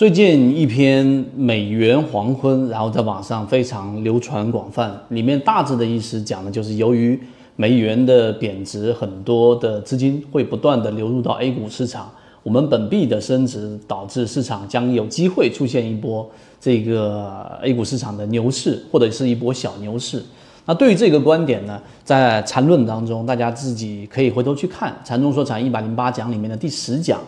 最近一篇美元黄昏，然后在网上非常流传广泛，里面大致的意思讲的就是由于美元的贬值，很多的资金会不断的流入到 A 股市场，我们本币的升值导致市场将有机会出现一波这个 A 股市场的牛市，或者是一波小牛市。那对于这个观点呢，在缠论当中，大家自己可以回头去看《禅中说禅一百零八讲》里面的第十讲。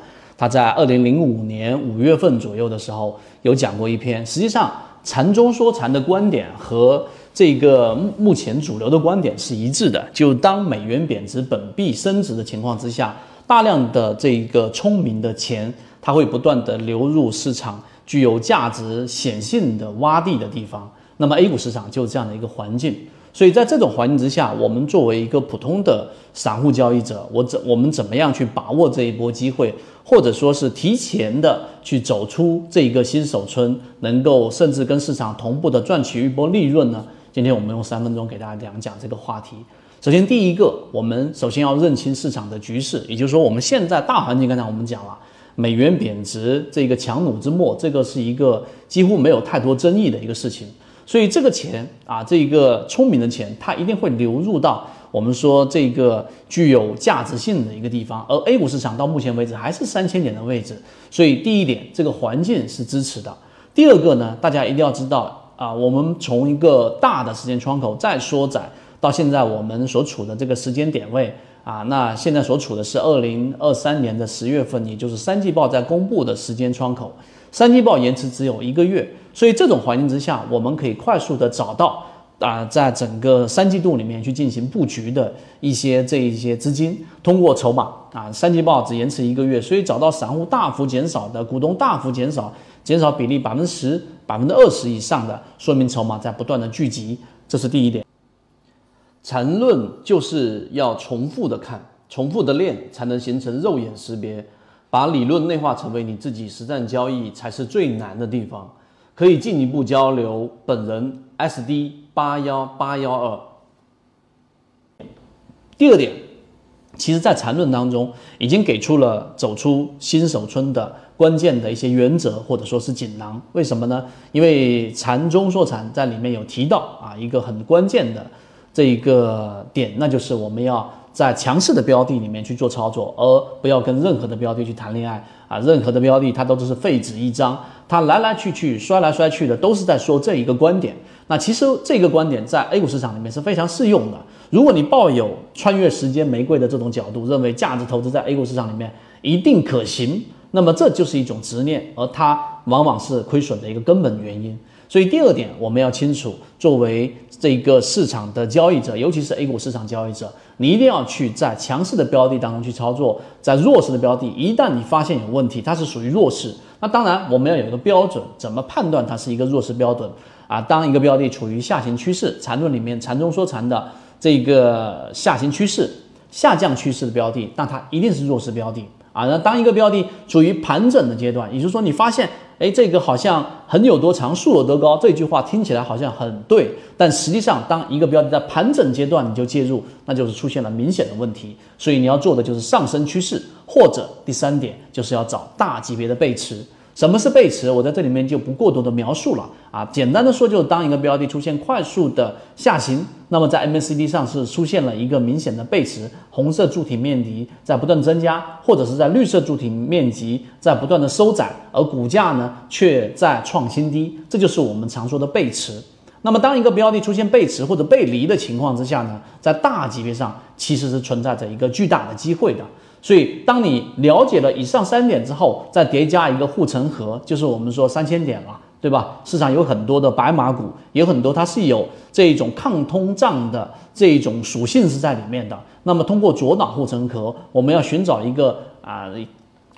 他在二零零五年五月份左右的时候有讲过一篇，实际上禅中说禅的观点和这个目前主流的观点是一致的。就当美元贬值、本币升值的情况之下，大量的这个聪明的钱，它会不断的流入市场具有价值显性的洼地的地方。那么 A 股市场就是这样的一个环境。所以在这种环境之下，我们作为一个普通的散户交易者，我怎我们怎么样去把握这一波机会，或者说是提前的去走出这一个新手村，能够甚至跟市场同步的赚取一波利润呢？今天我们用三分钟给大家讲讲这个话题。首先，第一个，我们首先要认清市场的局势，也就是说，我们现在大环境，刚才我们讲了，美元贬值这个强弩之末，这个是一个几乎没有太多争议的一个事情。所以这个钱啊，这个聪明的钱，它一定会流入到我们说这个具有价值性的一个地方。而 A 股市场到目前为止还是三千点的位置，所以第一点，这个环境是支持的。第二个呢，大家一定要知道啊，我们从一个大的时间窗口再缩窄到现在我们所处的这个时间点位啊，那现在所处的是二零二三年的十月份，也就是三季报在公布的时间窗口。三季报延迟只有一个月，所以这种环境之下，我们可以快速的找到啊，在整个三季度里面去进行布局的一些这一些资金，通过筹码啊，三季报只延迟一个月，所以找到散户大幅减少的，股东大幅减少，减少比例百分之十、百分之二十以上的，说明筹码在不断的聚集，这是第一点。缠论就是要重复的看，重复的练，才能形成肉眼识别。把理论内化成为你自己实战交易才是最难的地方。可以进一步交流本人 SD 八幺八幺二。第二点，其实在缠论当中已经给出了走出新手村的关键的一些原则或者说是锦囊。为什么呢？因为禅中说禅在里面有提到啊一个很关键的这一个点，那就是我们要。在强势的标的里面去做操作，而不要跟任何的标的去谈恋爱啊！任何的标的它都只是废纸一张，它来来去去、摔来摔去的，都是在说这一个观点。那其实这个观点在 A 股市场里面是非常适用的。如果你抱有穿越时间玫瑰的这种角度，认为价值投资在 A 股市场里面一定可行，那么这就是一种执念，而它往往是亏损的一个根本原因。所以第二点，我们要清楚，作为这个市场的交易者，尤其是 A 股市场交易者，你一定要去在强势的标的当中去操作，在弱势的标的，一旦你发现有问题，它是属于弱势，那当然我们要有一个标准，怎么判断它是一个弱势标准啊？当一个标的处于下行趋势，缠论里面缠中说禅的这个下行趋势、下降趋势的标的，那它一定是弱势标的。啊，那当一个标的处于盘整的阶段，也就是说，你发现，哎，这个好像横有多长，竖有多高，这句话听起来好像很对，但实际上，当一个标的在盘整阶段你就介入，那就是出现了明显的问题。所以你要做的就是上升趋势，或者第三点就是要找大级别的背驰。什么是背驰？我在这里面就不过多的描述了啊。简单的说，就是当一个标的出现快速的下行，那么在 MACD 上是出现了一个明显的背驰，红色柱体面积在不断增加，或者是在绿色柱体面积在不断的收窄，而股价呢却在创新低，这就是我们常说的背驰。那么当一个标的出现背驰或者背离的情况之下呢，在大级别上其实是存在着一个巨大的机会的。所以，当你了解了以上三点之后，再叠加一个护城河，就是我们说三千点了，对吧？市场有很多的白马股，有很多它是有这种抗通胀的这种属性是在里面的。那么，通过左脑护城河，我们要寻找一个啊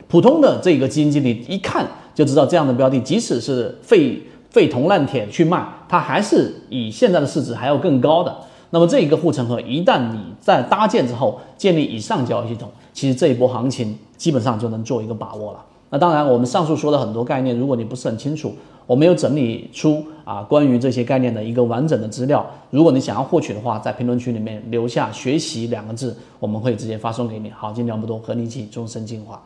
普通的这个基金经理一看就知道这样的标的，即使是废废铜烂铁去卖，它还是以现在的市值还要更高的。那么这一个护城河一旦你在搭建之后，建立以上交易系统，其实这一波行情基本上就能做一个把握了。那当然，我们上述说的很多概念，如果你不是很清楚，我没有整理出啊关于这些概念的一个完整的资料。如果你想要获取的话，在评论区里面留下“学习”两个字，我们会直接发送给你。好，今天聊不多，和你一起终身进化。